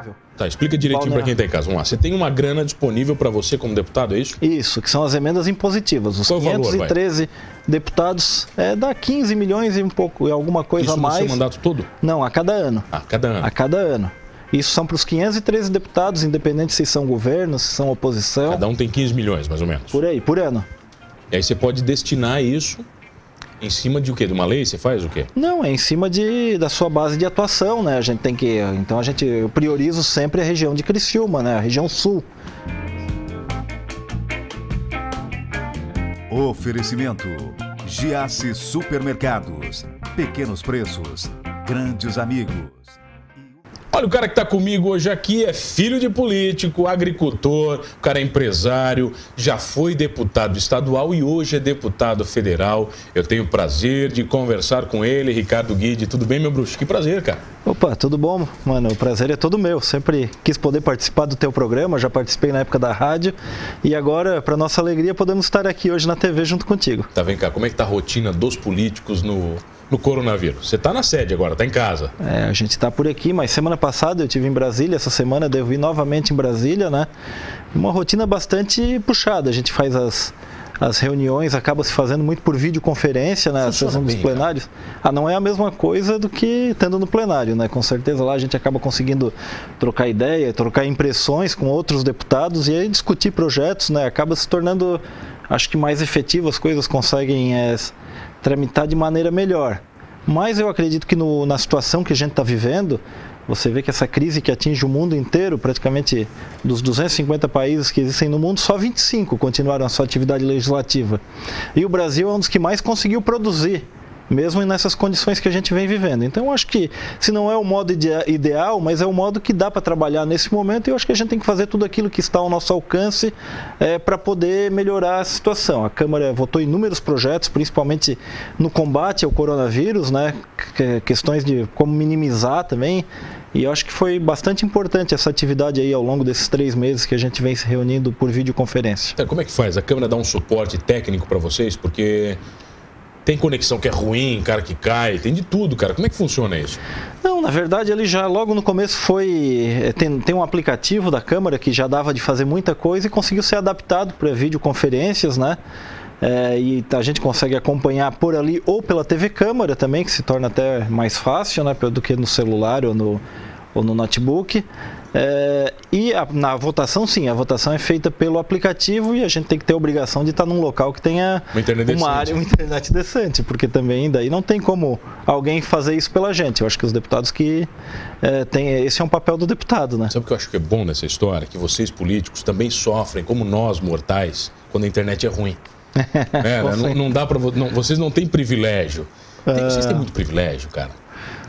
disponível. Tá, explica direitinho para quem está em casa. Vamos lá. Você tem uma grana disponível para você como deputado, é isso? Isso, que são as emendas impositivas. Os Qual 513 valor, deputados é, dá 15 milhões e um pouco, e alguma coisa isso a mais. Isso no seu mandato todo? Não, a cada ano. A cada ano. A cada ano. Isso são para os 513 deputados, independente se são governo, se são oposição. Cada um tem 15 milhões, mais ou menos. Por aí, por ano. E aí você pode destinar isso em cima de o quê? De uma lei? Você faz o quê? Não, é em cima de, da sua base de atuação, né? A gente tem que. Então a gente. Eu priorizo sempre a região de Criciúma, né? A região sul. Oferecimento: Giasse Supermercados. Pequenos preços, grandes amigos. Olha, o cara que está comigo hoje aqui é filho de político, agricultor, o cara é empresário, já foi deputado estadual e hoje é deputado federal. Eu tenho o prazer de conversar com ele, Ricardo Guide. Tudo bem, meu bruxo? Que prazer, cara. Opa, tudo bom, mano? O prazer é todo meu. Sempre quis poder participar do teu programa, já participei na época da rádio e agora, para nossa alegria, podemos estar aqui hoje na TV junto contigo. Tá, vem cá, como é que tá a rotina dos políticos no no coronavírus? Você está na sede agora, está em casa. É, a gente está por aqui, mas semana passada eu tive em Brasília, essa semana eu devo ir novamente em Brasília, né? Uma rotina bastante puxada. A gente faz as, as reuniões, acaba se fazendo muito por videoconferência, né? Funciona dos bem, plenários. Né? Ah, não é a mesma coisa do que estando no plenário, né? Com certeza lá a gente acaba conseguindo trocar ideia, trocar impressões com outros deputados e aí discutir projetos, né? Acaba se tornando, acho que mais efetivo, as coisas conseguem é, tramitar de maneira melhor. Mas eu acredito que no, na situação que a gente está vivendo, você vê que essa crise que atinge o mundo inteiro, praticamente dos 250 países que existem no mundo, só 25 continuaram a sua atividade legislativa. E o Brasil é um dos que mais conseguiu produzir mesmo nessas condições que a gente vem vivendo. Então, acho que se não é o modo ideal, mas é o modo que dá para trabalhar nesse momento, eu acho que a gente tem que fazer tudo aquilo que está ao nosso alcance é, para poder melhorar a situação. A Câmara votou inúmeros projetos, principalmente no combate ao coronavírus, né? questões de como minimizar também. E eu acho que foi bastante importante essa atividade aí ao longo desses três meses que a gente vem se reunindo por videoconferência. É, como é que faz? A Câmara dá um suporte técnico para vocês? Porque tem conexão que é ruim, cara que cai, tem de tudo, cara. Como é que funciona isso? Não, na verdade ele já logo no começo foi. Eh, tem, tem um aplicativo da câmera que já dava de fazer muita coisa e conseguiu ser adaptado para videoconferências, né? É, e a gente consegue acompanhar por ali ou pela TV câmera também, que se torna até mais fácil, né? Do que no celular ou no, ou no notebook. É, e a, na votação, sim, a votação é feita pelo aplicativo e a gente tem que ter a obrigação de estar num local que tenha uma, internet uma área, uma internet decente, porque também daí não tem como alguém fazer isso pela gente. Eu acho que os deputados que é, tem, esse é um papel do deputado, né? Sabe o que eu acho que é bom nessa história? Que vocês políticos também sofrem, como nós mortais, quando a internet é ruim. é, né? não, não, dá para vocês não têm privilégio. Tem, vocês têm muito privilégio, cara.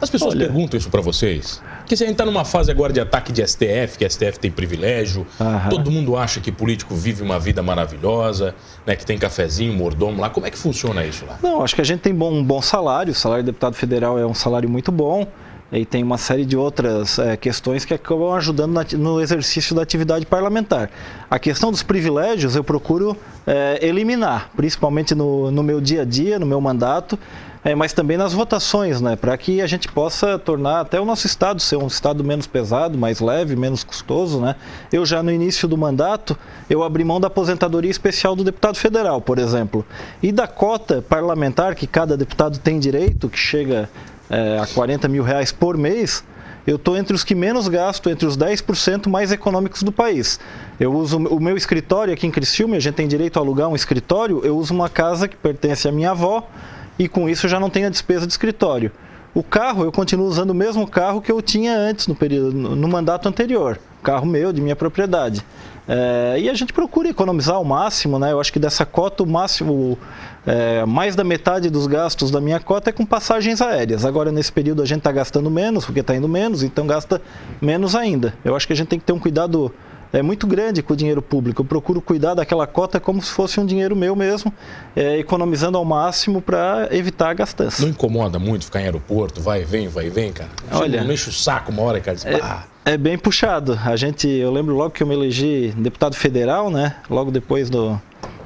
As pessoas Olha, perguntam isso para vocês. Porque se a gente está numa fase agora de ataque de STF, que STF tem privilégio, Aham. todo mundo acha que político vive uma vida maravilhosa, né, que tem cafezinho, mordomo lá. Como é que funciona isso lá? Não, acho que a gente tem bom, um bom salário. O salário de deputado federal é um salário muito bom. E tem uma série de outras é, questões que acabam ajudando na, no exercício da atividade parlamentar. A questão dos privilégios eu procuro é, eliminar, principalmente no, no meu dia a dia, no meu mandato é, mas também nas votações, né, para que a gente possa tornar até o nosso estado ser um estado menos pesado, mais leve, menos custoso, né. Eu já no início do mandato eu abri mão da aposentadoria especial do deputado federal, por exemplo, e da cota parlamentar que cada deputado tem direito, que chega é, a 40 mil reais por mês. Eu estou entre os que menos gasto, entre os 10% mais econômicos do país. Eu uso o meu escritório aqui em Criciúma, a gente tem direito a alugar um escritório, eu uso uma casa que pertence à minha avó, e com isso já não tenho a despesa de escritório. O carro, eu continuo usando o mesmo carro que eu tinha antes, no, período, no mandato anterior. Carro meu, de minha propriedade. É, e a gente procura economizar ao máximo, né? Eu acho que dessa cota, o máximo, é, mais da metade dos gastos da minha cota é com passagens aéreas. Agora, nesse período, a gente está gastando menos, porque está indo menos, então gasta menos ainda. Eu acho que a gente tem que ter um cuidado é muito grande com o dinheiro público. Eu procuro cuidar daquela cota como se fosse um dinheiro meu mesmo, é, economizando ao máximo para evitar a gastança. Não incomoda muito ficar em aeroporto, vai e vem, vai e vem, cara? Olha, não enche o saco uma hora, cara. Diz, é, é, bem puxado. A gente, eu lembro logo que eu me elegi deputado federal, né? Logo depois do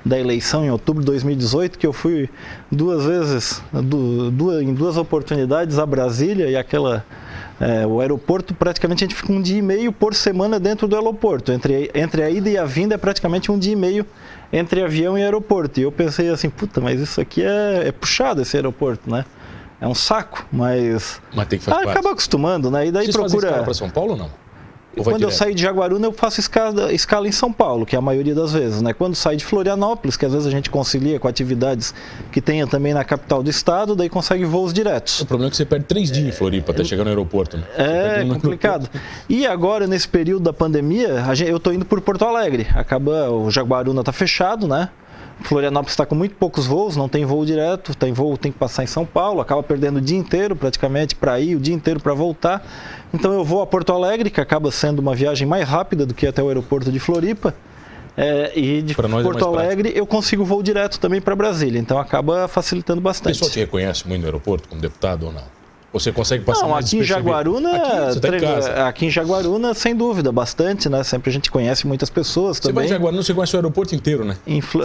da eleição em outubro de 2018, que eu fui duas vezes, duas, em duas oportunidades a Brasília e aquela é, o aeroporto, praticamente a gente fica um dia e meio por semana dentro do aeroporto. Entre, entre a ida e a vinda é praticamente um dia e meio entre avião e aeroporto. E eu pensei assim, puta, mas isso aqui é, é puxado esse aeroporto, né? É um saco, mas. Mas tem que fazer ah, acaba acostumando, né? E daí Vocês procura. para São Paulo ou não? Quando eu saio de Jaguaruna, eu faço escala, escala, em São Paulo, que é a maioria das vezes. Né? Quando saio de Florianópolis, que às vezes a gente concilia com atividades que tenha também na capital do estado, daí consegue voos diretos. O problema é que você perde três dias em Floripa até chegar no aeroporto. Né? É complicado. E agora, nesse período da pandemia, gente, eu estou indo por Porto Alegre. Acaba, o Jaguaruna está fechado, né? Florianópolis está com muito poucos voos, não tem voo direto, tem voo, tem que passar em São Paulo, acaba perdendo o dia inteiro praticamente para ir, o dia inteiro para voltar. Então eu vou a Porto Alegre, que acaba sendo uma viagem mais rápida do que até o aeroporto de Floripa. É, e de é Porto é Alegre prático. eu consigo voo direto também para Brasília, então acaba facilitando bastante. O pessoal te reconhece muito no aeroporto como deputado ou não? Você consegue passar Não, aqui em Jaguaruna, aqui, tá aqui, em Jaguaruna, sem dúvida, bastante, né? Sempre a gente conhece muitas pessoas também. Você vai em Jaguaruna, você conhece o aeroporto inteiro, né? Em, Flo...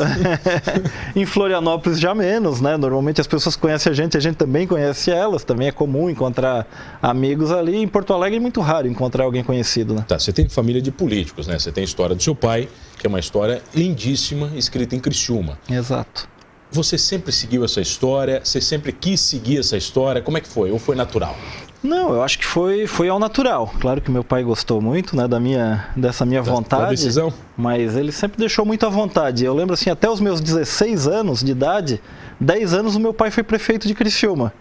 em Florianópolis já menos, né? Normalmente as pessoas conhecem a gente, a gente também conhece elas, também é comum encontrar amigos ali. Em Porto Alegre é muito raro encontrar alguém conhecido, né? Tá, você tem família de políticos, né? Você tem a história do seu pai, que é uma história lindíssima, escrita em Criciúma. Exato. Você sempre seguiu essa história? Você sempre quis seguir essa história? Como é que foi? Ou foi natural? Não, eu acho que foi, foi ao natural. Claro que meu pai gostou muito, né, da minha, dessa minha da, vontade. Da decisão? Mas ele sempre deixou muito à vontade. Eu lembro assim, até os meus 16 anos de idade, 10 anos o meu pai foi prefeito de Criciúma.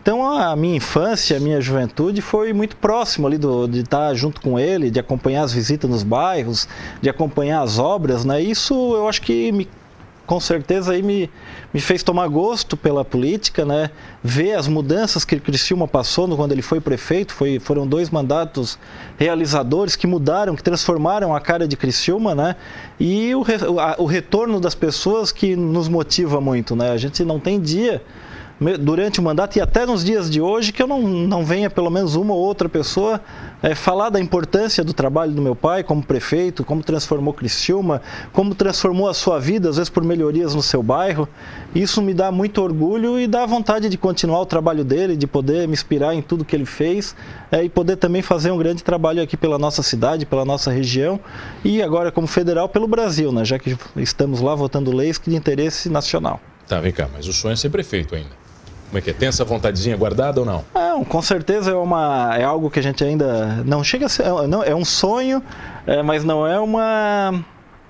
Então a minha infância, a minha juventude foi muito próximo ali do, de estar junto com ele, de acompanhar as visitas nos bairros, de acompanhar as obras, né? Isso eu acho que me com certeza aí me, me fez tomar gosto pela política, né? Ver as mudanças que Criciúma passou quando ele foi prefeito, foi, foram dois mandatos realizadores que mudaram, que transformaram a cara de Criciúma, né? E o, a, o retorno das pessoas que nos motiva muito, né? A gente não tem dia durante o mandato e até nos dias de hoje que eu não, não venha pelo menos uma ou outra pessoa é, falar da importância do trabalho do meu pai como prefeito, como transformou Criciúma, como transformou a sua vida, às vezes por melhorias no seu bairro. Isso me dá muito orgulho e dá vontade de continuar o trabalho dele, de poder me inspirar em tudo que ele fez é, e poder também fazer um grande trabalho aqui pela nossa cidade, pela nossa região e agora como federal pelo Brasil, né, já que estamos lá votando leis de interesse nacional. Tá, vem cá, mas o sonho é ser prefeito ainda. Como é que é? Tem essa vontadezinha guardada ou não? Não, com certeza é, uma, é algo que a gente ainda não chega a ser. É, não, é um sonho, é, mas não é uma.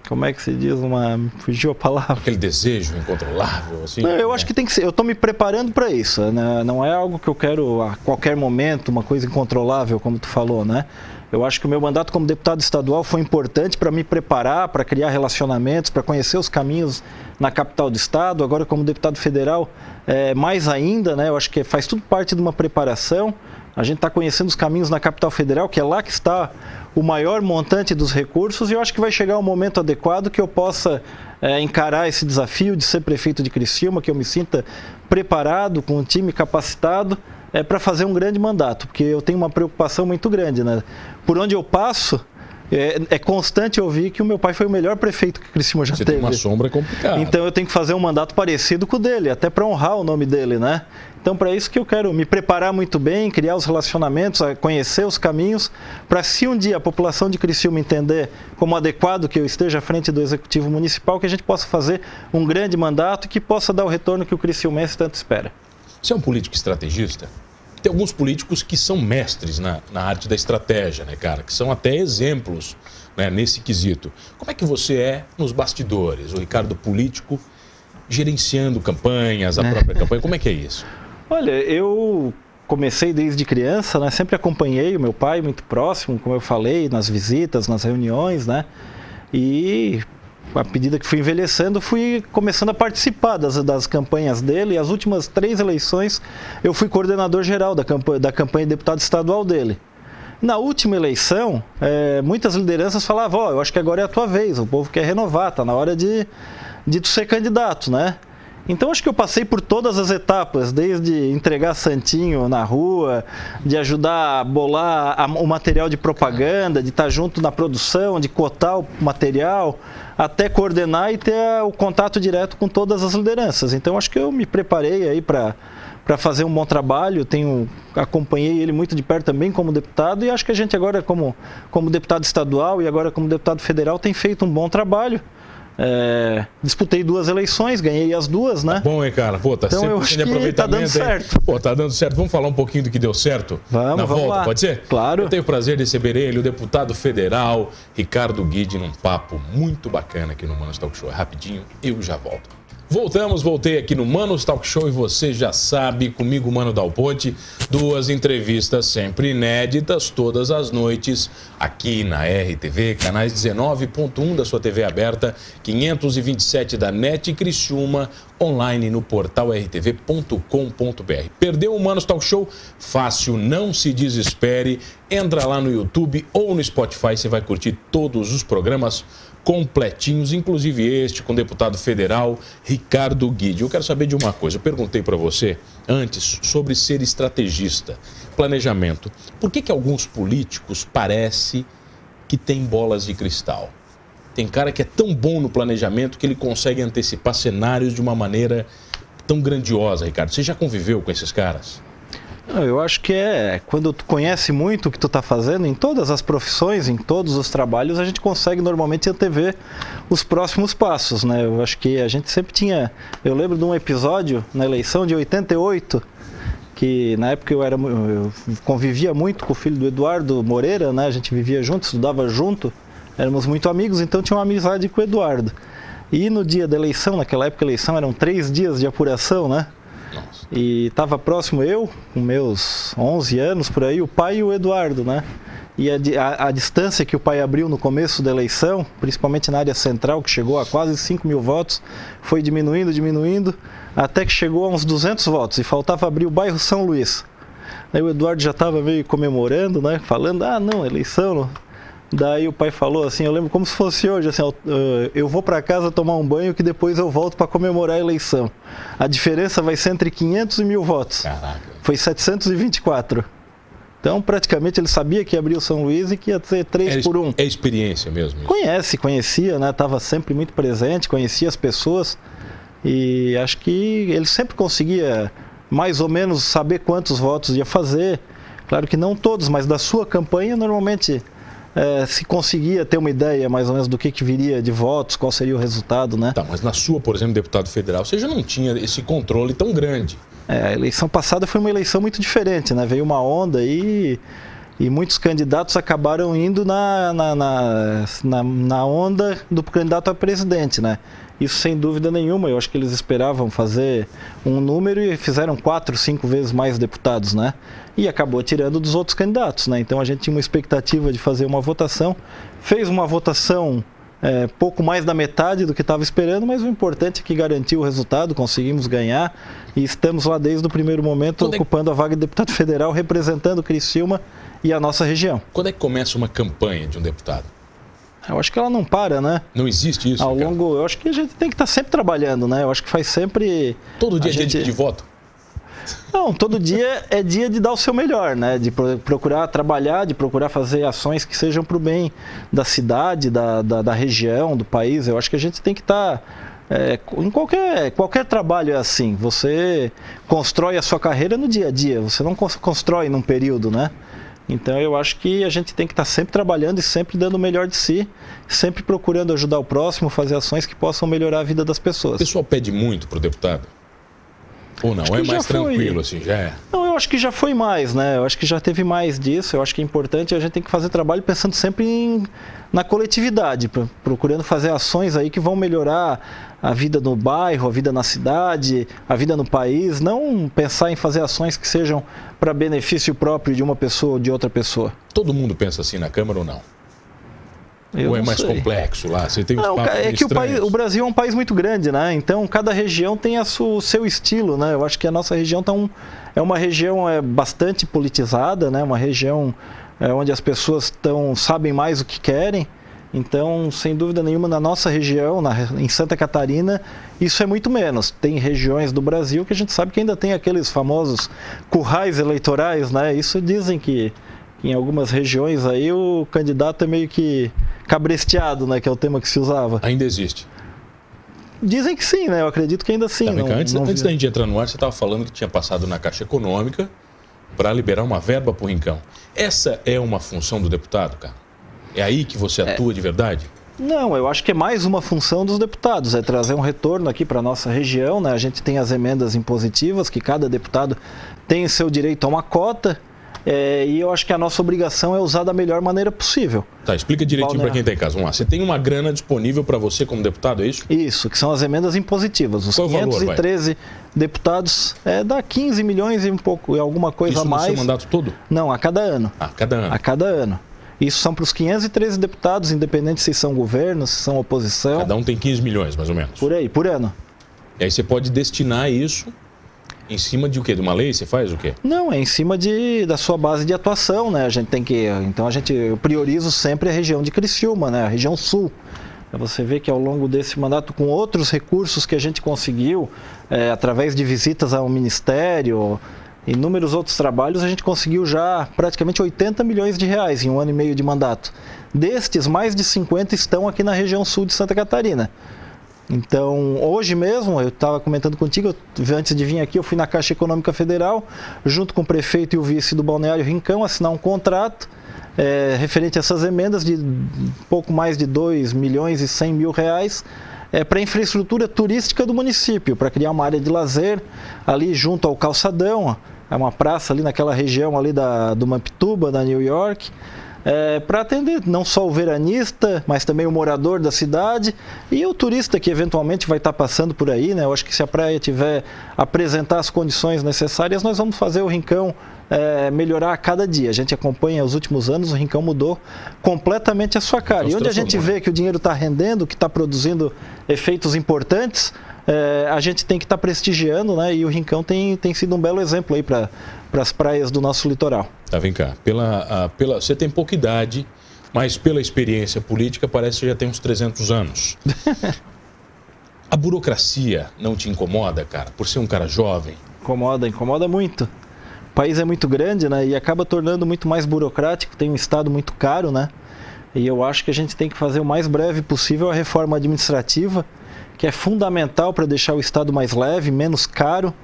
Como é que se diz? Uma. Fugiu a palavra. Aquele desejo incontrolável, assim? Não, eu acho que tem que ser. Eu estou me preparando para isso. Né? Não é algo que eu quero a qualquer momento, uma coisa incontrolável, como tu falou, né? Eu acho que o meu mandato como deputado estadual foi importante para me preparar, para criar relacionamentos, para conhecer os caminhos na capital do estado. Agora, como deputado federal, é, mais ainda, né? Eu acho que faz tudo parte de uma preparação. A gente está conhecendo os caminhos na capital federal, que é lá que está o maior montante dos recursos, e eu acho que vai chegar o um momento adequado que eu possa é, encarar esse desafio de ser prefeito de Criciúma, que eu me sinta preparado, com um time capacitado é, para fazer um grande mandato, porque eu tenho uma preocupação muito grande. Né? Por onde eu passo, é, é, constante ouvir que o meu pai foi o melhor prefeito que Criciúma já Você teve. Tem uma sombra complicada. Então eu tenho que fazer um mandato parecido com o dele, até para honrar o nome dele, né? Então para isso que eu quero me preparar muito bem, criar os relacionamentos, conhecer os caminhos, para se um dia a população de Criciúma entender como adequado que eu esteja à frente do executivo municipal, que a gente possa fazer um grande mandato e que possa dar o retorno que o Criciúmense tanto espera. Você é um político estrategista? Tem alguns políticos que são mestres na, na arte da estratégia, né, cara? Que são até exemplos né, nesse quesito. Como é que você é nos bastidores? O Ricardo político gerenciando campanhas, a própria campanha, como é que é isso? Olha, eu comecei desde criança, né? Sempre acompanhei o meu pai muito próximo, como eu falei, nas visitas, nas reuniões, né? E à medida que fui envelhecendo, fui começando a participar das, das campanhas dele. E as últimas três eleições, eu fui coordenador geral da campanha, da campanha de deputado estadual dele. Na última eleição, é, muitas lideranças falavam: Ó, oh, eu acho que agora é a tua vez, o povo quer renovar, tá na hora de, de tu ser candidato, né? Então acho que eu passei por todas as etapas, desde entregar santinho na rua, de ajudar a bolar o material de propaganda, de estar junto na produção, de cotar o material, até coordenar e ter o contato direto com todas as lideranças. Então acho que eu me preparei aí para para fazer um bom trabalho. Tenho acompanhei ele muito de perto também como deputado e acho que a gente agora como como deputado estadual e agora como deputado federal tem feito um bom trabalho. É, disputei duas eleições, ganhei as duas, né? Tá bom, hein, cara? Pô, tá então, sempre eu acho que tá dando certo. Hein? Pô, tá dando certo. Vamos falar um pouquinho do que deu certo? Vamos, Na vamos volta, lá. pode ser? Claro. Eu tenho o prazer de receber ele, o deputado federal Ricardo Guide, num papo muito bacana aqui no Manos Talk Show. É rapidinho, eu já volto. Voltamos, voltei aqui no Manos Talk Show e você já sabe, comigo, Mano Dal Ponte, duas entrevistas sempre inéditas, todas as noites, aqui na RTV, canais 19.1 da sua TV aberta, 527 da NET Criciúma, online no portal rtv.com.br. Perdeu o Manos Talk Show? Fácil, não se desespere, entra lá no YouTube ou no Spotify, você vai curtir todos os programas completinhos, inclusive este com o deputado federal Ricardo Guide. Eu quero saber de uma coisa. Eu perguntei para você antes sobre ser estrategista, planejamento. Por que, que alguns políticos parece que têm bolas de cristal? Tem cara que é tão bom no planejamento que ele consegue antecipar cenários de uma maneira tão grandiosa, Ricardo. Você já conviveu com esses caras? Eu acho que é quando tu conhece muito o que tu está fazendo em todas as profissões, em todos os trabalhos, a gente consegue normalmente antever os próximos passos, né? Eu acho que a gente sempre tinha, eu lembro de um episódio na eleição de 88 que na época eu era eu convivia muito com o filho do Eduardo Moreira, né? A gente vivia junto, estudava junto, éramos muito amigos, então tinha uma amizade com o Eduardo. E no dia da eleição, naquela época a eleição eram três dias de apuração, né? E estava próximo eu, com meus 11 anos por aí, o pai e o Eduardo, né? E a, a, a, distância que o pai abriu no começo da eleição, principalmente na área central, que chegou a quase 5 mil votos, foi diminuindo, diminuindo, até que chegou a uns 200 votos e faltava abrir o bairro São Luís. Aí o Eduardo já estava meio comemorando, né? Falando, ah, não, eleição, Daí o pai falou assim, eu lembro como se fosse hoje, assim, eu vou para casa tomar um banho que depois eu volto para comemorar a eleição. A diferença vai ser entre 500 e mil votos. Caraca. Foi 724. Então, praticamente, ele sabia que ia abrir o São Luís e que ia ser 3 é, por 1. É experiência mesmo. Isso. Conhece, conhecia, né? Estava sempre muito presente, conhecia as pessoas. E acho que ele sempre conseguia mais ou menos saber quantos votos ia fazer. Claro que não todos, mas da sua campanha, normalmente é, se conseguia ter uma ideia mais ou menos do que, que viria de votos, qual seria o resultado, né? Tá, mas na sua, por exemplo, deputado federal, você já não tinha esse controle tão grande. É, a eleição passada foi uma eleição muito diferente, né? Veio uma onda aí e muitos candidatos acabaram indo na, na, na, na, na onda do candidato a presidente, né? Isso sem dúvida nenhuma. Eu acho que eles esperavam fazer um número e fizeram quatro, cinco vezes mais deputados, né? E acabou tirando dos outros candidatos, né? Então a gente tinha uma expectativa de fazer uma votação, fez uma votação é, pouco mais da metade do que estava esperando, mas o importante é que garantiu o resultado, conseguimos ganhar e estamos lá desde o primeiro momento Quando é- ocupando a vaga de deputado federal, representando Criciúma e a nossa região. Quando é que começa uma campanha de um deputado? Eu acho que ela não para, né? Não existe isso, Ao cara? longo, eu acho que a gente tem que estar sempre trabalhando, né? Eu acho que faz sempre. Todo a dia é dia gente- de, voto? Não, todo dia é dia de dar o seu melhor, né? De pro- procurar trabalhar, de procurar fazer ações que sejam para o bem da cidade, da, da, da região, do país. Eu acho que a gente tem que estar. é, em qualquer, qualquer trabalho é assim. Você constrói a sua carreira no dia a dia, você não cons- constrói num período, né? Então eu acho que a gente tem que estar sempre trabalhando e sempre dando o melhor de si, sempre procurando ajudar o próximo, fazer ações que possam melhorar a vida das O pessoas. pessoal pede muito pro deputado? Ou não? Acho É mais foi. tranquilo, assim, já é? Não, eu acho que já foi mais, né? Eu acho que já teve mais disso. Eu acho que é importante a gente tem que fazer trabalho pensando sempre em, na coletividade, pro- procurando fazer ações aí que vão melhorar a vida no bairro, a vida na cidade, a vida no país. Não pensar em fazer ações que sejam para benefício próprio de uma pessoa ou de outra pessoa. Todo mundo pensa assim na Câmara ou não? Eu ou é mais sei. complexo lá? Você tem Não, é que o, país, o Brasil é um país muito grande, né? Então cada região tem a su- o seu estilo, né? Eu acho que a nossa região tá um, é uma região é, bastante politizada, né? Uma região é, onde as pessoas tão, sabem mais o que querem. Então, sem dúvida nenhuma, na nossa região, na, em Santa Catarina, isso é muito menos. Tem regiões do Brasil que a gente sabe que ainda tem aqueles famosos currais eleitorais, né? Isso dizem que em algumas regiões aí o candidato é meio que cabresteado, né? Que é o tema que se usava. Ainda existe. Dizem que sim, né? Eu acredito que ainda sim. Tá, não, antes, não antes da gente entrar no ar, você estava falando que tinha passado na Caixa Econômica para liberar uma verba para o Rincão. Essa é uma função do deputado, cara? É aí que você é. atua é. de verdade? Não, eu acho que é mais uma função dos deputados, é trazer um retorno aqui para a nossa região. Né? A gente tem as emendas impositivas, que cada deputado tem seu direito a uma cota. É, e eu acho que a nossa obrigação é usar da melhor maneira possível. Tá, explica direitinho para quem está em casa. Vamos lá. Você tem uma grana disponível para você como deputado, é isso? Isso, que são as emendas impositivas. Os Qual 513 valor, deputados é, dá 15 milhões e um pouco, e alguma coisa isso a mais. Isso no seu mandato todo? Não, a cada ano. A cada ano. A cada ano. Isso são para os 513 deputados, independente se são governo, se são oposição. Cada um tem 15 milhões, mais ou menos. Por aí, por ano. E aí você pode destinar isso em cima de o quê? De uma lei? Você faz o quê? Não, é em cima de, da sua base de atuação, né? A gente tem que. Então a gente eu priorizo sempre a região de Criciúma, né? A região sul. Você vê que ao longo desse mandato, com outros recursos que a gente conseguiu, é, através de visitas ao Ministério, inúmeros outros trabalhos, a gente conseguiu já praticamente 80 milhões de reais em um ano e meio de mandato. Destes, mais de 50 estão aqui na região sul de Santa Catarina. Então, hoje mesmo, eu estava comentando contigo, antes de vir aqui, eu fui na Caixa Econômica Federal, junto com o prefeito e o vice do Balneário Rincão, assinar um contrato é, referente a essas emendas de pouco mais de 2 milhões e 100 mil reais é, para a infraestrutura turística do município, para criar uma área de lazer ali junto ao calçadão, é uma praça ali naquela região ali da, do Mampituba, da New York, é, para atender não só o veranista, mas também o morador da cidade e o turista que eventualmente vai estar tá passando por aí. Né? Eu acho que se a praia tiver apresentar as condições necessárias, nós vamos fazer o Rincão é, melhorar a cada dia. A gente acompanha os últimos anos, o Rincão mudou completamente a sua cara. E onde a gente vê que o dinheiro está rendendo, que está produzindo efeitos importantes, é, a gente tem que estar tá prestigiando, né? E o Rincão tem, tem sido um belo exemplo aí para as praias do nosso litoral. Tá, vem cá. Pela, a, pela, você tem pouca idade, mas pela experiência política parece que já tem uns 300 anos. a burocracia não te incomoda, cara, por ser um cara jovem? Incomoda, incomoda muito. O país é muito grande, né? E acaba tornando muito mais burocrático, tem um Estado muito caro, né? E eu acho que a gente tem que fazer o mais breve possível a reforma administrativa, que é fundamental para deixar o Estado mais leve, menos caro.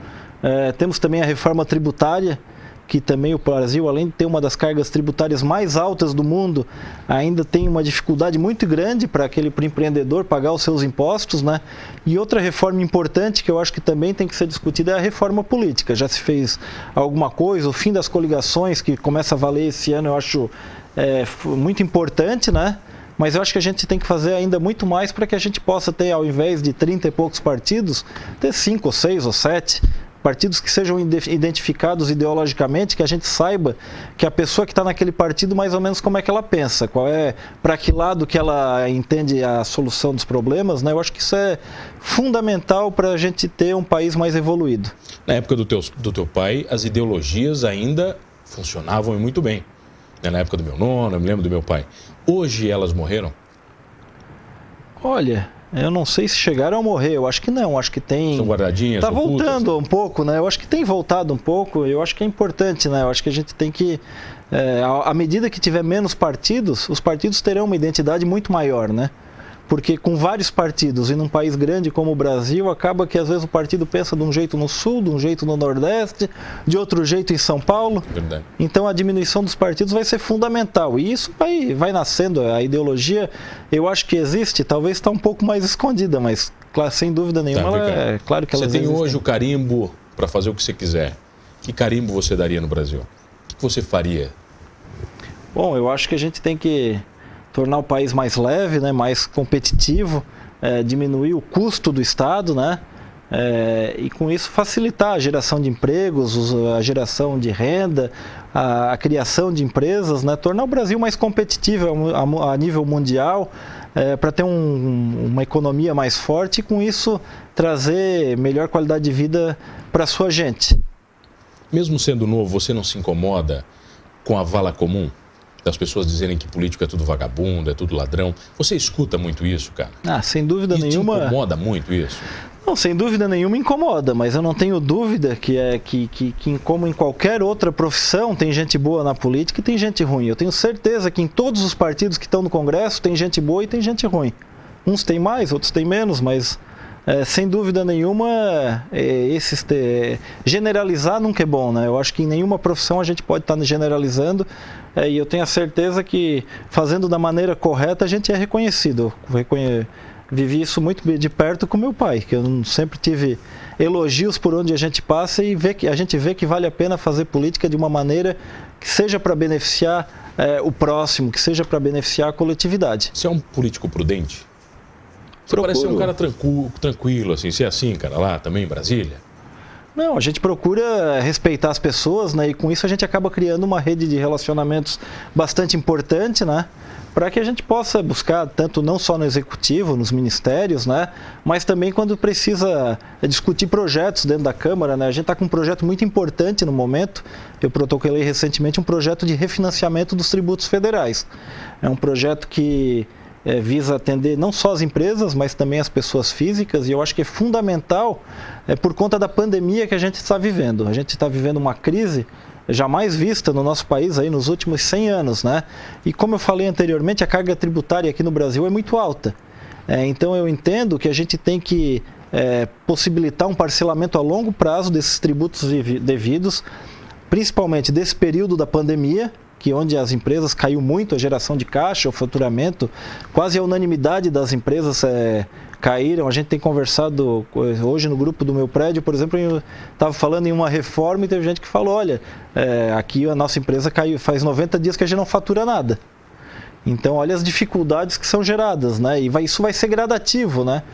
É, temos também a reforma tributária, que também o Brasil, além de ter uma das cargas tributárias mais altas do mundo, ainda tem uma dificuldade muito grande para aquele pro empreendedor pagar os seus impostos, né? E outra reforma importante que eu acho que também tem que ser discutida é a reforma política. Já se fez alguma coisa, o fim das coligações que começa a valer esse ano, eu acho é, muito importante, né? Mas eu acho que a gente tem que fazer ainda muito mais para que a gente possa ter, ao invés de 30 e poucos partidos, ter 5 ou 6 ou 7 partidos que sejam identificados ideologicamente, que a gente saiba que a pessoa que está naquele partido, mais ou menos como é que ela pensa, qual é, para que lado que ela entende a solução dos problemas, né? Eu acho que isso é fundamental para a gente ter um país mais evoluído. Na época do teu, do teu pai, as ideologias ainda funcionavam muito bem. Né? Na época do meu nono, eu me lembro do meu pai. Hoje elas morreram? Olha, eu não sei se chegaram a morrer, eu acho que não, acho que tem. São guardadinhas? Tá voltando um pouco, né? Eu acho que tem voltado um pouco, eu acho que é importante, né? Eu acho que a gente tem que. É, à medida que tiver menos partidos, os partidos terão uma identidade muito maior, né? Porque com vários partidos e num país grande como o Brasil, acaba que às vezes o partido pensa de um jeito no Sul, de um jeito no Nordeste, de outro jeito em São Paulo. Verdade. Então a diminuição dos partidos vai ser fundamental. E isso vai, vai nascendo. A ideologia, eu acho que existe, talvez está um pouco mais escondida, mas claro, sem dúvida nenhuma, tá, ela, é claro que ela Você tem existem. hoje o carimbo para fazer o que você quiser. Que carimbo você daria no Brasil? O que você faria? Bom, eu acho que a gente tem que tornar o país mais leve, né, mais competitivo, é, diminuir o custo do Estado, né, é, e com isso facilitar a geração de empregos, a geração de renda, a, a criação de empresas, né, tornar o Brasil mais competitivo a, a nível mundial, é, para ter um, uma economia mais forte e com isso trazer melhor qualidade de vida para a sua gente. Mesmo sendo novo, você não se incomoda com a vala comum? Das pessoas dizerem que político é tudo vagabundo, é tudo ladrão. Você escuta muito isso, cara? Ah, sem dúvida e nenhuma. Te incomoda muito isso? Não, sem dúvida nenhuma incomoda, mas eu não tenho dúvida que é que, que, que, como em qualquer outra profissão, tem gente boa na política e tem gente ruim. Eu tenho certeza que em todos os partidos que estão no Congresso tem gente boa e tem gente ruim. Uns têm mais, outros têm menos, mas é, sem dúvida nenhuma, é, esses te... generalizar nunca é bom, né? Eu acho que em nenhuma profissão a gente pode estar generalizando é, e eu tenho a certeza que fazendo da maneira correta a gente é reconhecido. Reconhe vivi isso muito de perto com meu pai, que eu sempre tive elogios por onde a gente passa e vê que, a gente vê que vale a pena fazer política de uma maneira que seja para beneficiar é, o próximo, que seja para beneficiar a coletividade. Você é um político prudente? Você Procuro. parece ser um cara tranquilo, tranquilo, assim, ser assim, cara, lá também em Brasília? Não, a gente procura respeitar as pessoas, né? E com isso a gente acaba criando uma rede de relacionamentos bastante importante, né? para que a gente possa buscar tanto não só no executivo, nos ministérios, né, mas também quando precisa discutir projetos dentro da Câmara, né? A gente está com um projeto muito importante no momento. Eu protocolei recentemente um projeto de refinanciamento dos tributos federais. É um projeto que é, visa atender não só as empresas, mas também as pessoas físicas, e eu acho que é fundamental é, por conta da pandemia que a gente está vivendo. A gente está vivendo uma crise jamais vista no nosso país aí nos últimos 100 anos, né? E como eu falei anteriormente, a carga tributária aqui no Brasil é muito alta. É, então eu entendo que a gente tem que é, possibilitar um parcelamento a longo prazo desses tributos devidos, principalmente desse período da pandemia, que onde as empresas caiu muito a geração de caixa, o faturamento, quase a unanimidade das empresas é, caíram. A gente tem conversado hoje no grupo do meu prédio, por exemplo, estava falando em uma reforma e teve gente que falou, olha, é, aqui a nossa empresa caiu, faz 90 dias que a gente não fatura nada. Então, olha as dificuldades que são geradas, né? E vai, isso vai ser gradativo, né?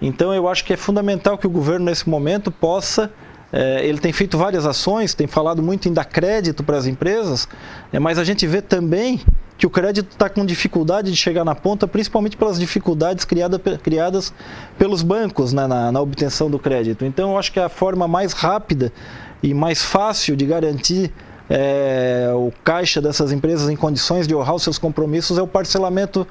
Então, eu acho que é fundamental que o governo, nesse momento, possa é, ele tem feito várias ações, tem falado muito em dar crédito para as empresas, é, mas a gente vê também que o crédito está com dificuldade de chegar na ponta, principalmente pelas dificuldades criada, criadas pelos bancos né, na, na obtenção do crédito. Então, eu acho que a forma mais rápida e mais fácil de garantir é, o caixa dessas empresas em condições de honrar os seus compromissos é o parcelamento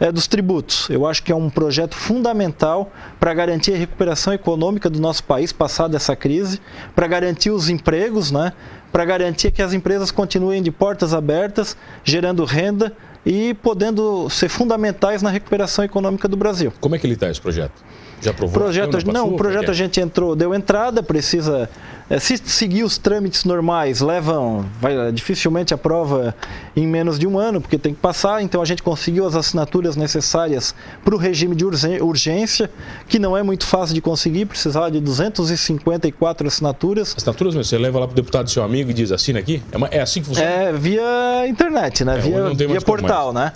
é, dos tributos. Eu acho que é um projeto fundamental para garantir a recuperação econômica do nosso país passada essa crise, para garantir os empregos, né, para garantir que as empresas continuem de portas abertas, gerando renda e podendo ser fundamentais na recuperação econômica do Brasil. Como é que ele está esse projeto? Já aprovou? Projeto, não, o projeto a gente entrou, deu entrada, precisa é, se seguir os trâmites normais, levam, vai, dificilmente aprova em menos de um ano, porque tem que passar. Então a gente conseguiu as assinaturas necessárias para o regime de urgência, que não é muito fácil de conseguir, precisava de 254 assinaturas. Assinaturas, você leva lá para o deputado seu amigo e diz assina aqui? É, uma, é assim que funciona? É via internet, né? É, via, via portal, né?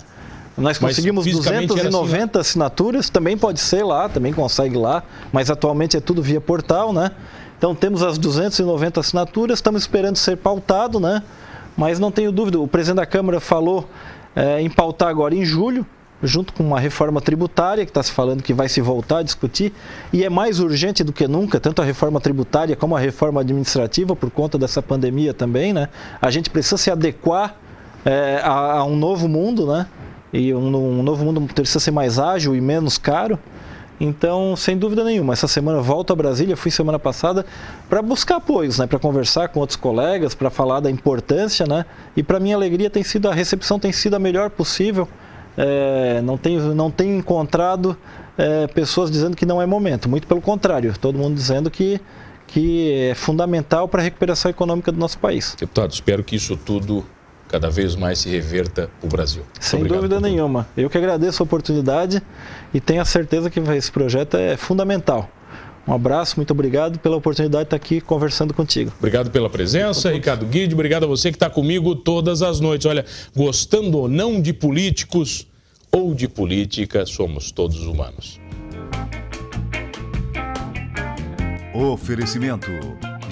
Nós conseguimos 290 assim, assinaturas, também pode ser lá, também consegue lá, mas atualmente é tudo via portal, né? Então temos as 290 assinaturas, estamos esperando ser pautado, né? Mas não tenho dúvida, o presidente da Câmara falou é, em pautar agora em julho, junto com uma reforma tributária, que está se falando que vai se voltar a discutir, e é mais urgente do que nunca, tanto a reforma tributária como a reforma administrativa, por conta dessa pandemia também, né? A gente precisa se adequar é, a, a, um novo mundo, né? E um, um novo mundo precisa ser mais ágil e menos caro. Então, sem dúvida nenhuma, essa semana volto a Brasília, fui semana passada para buscar apoios, né, para conversar com outros colegas, para falar da importância, né? E para minha alegria tem sido a recepção tem sido a melhor possível. É, não tenho não tenho encontrado é, pessoas dizendo que não é momento, muito pelo contrário, todo mundo dizendo que que é fundamental para a recuperação econômica do nosso país. Deputado, espero que isso tudo cada vez mais se reverta o Brasil. Sem dúvida nenhuma. Eu que agradeço a oportunidade e tenho a certeza que esse projeto é fundamental. Um abraço, muito obrigado pela oportunidade de estar aqui conversando contigo. Obrigado pela presença, Ricardo Guide. Obrigado a você que está comigo todas as noites. Olha, gostando ou não de políticos ou de política, somos todos humanos. Oferecimento: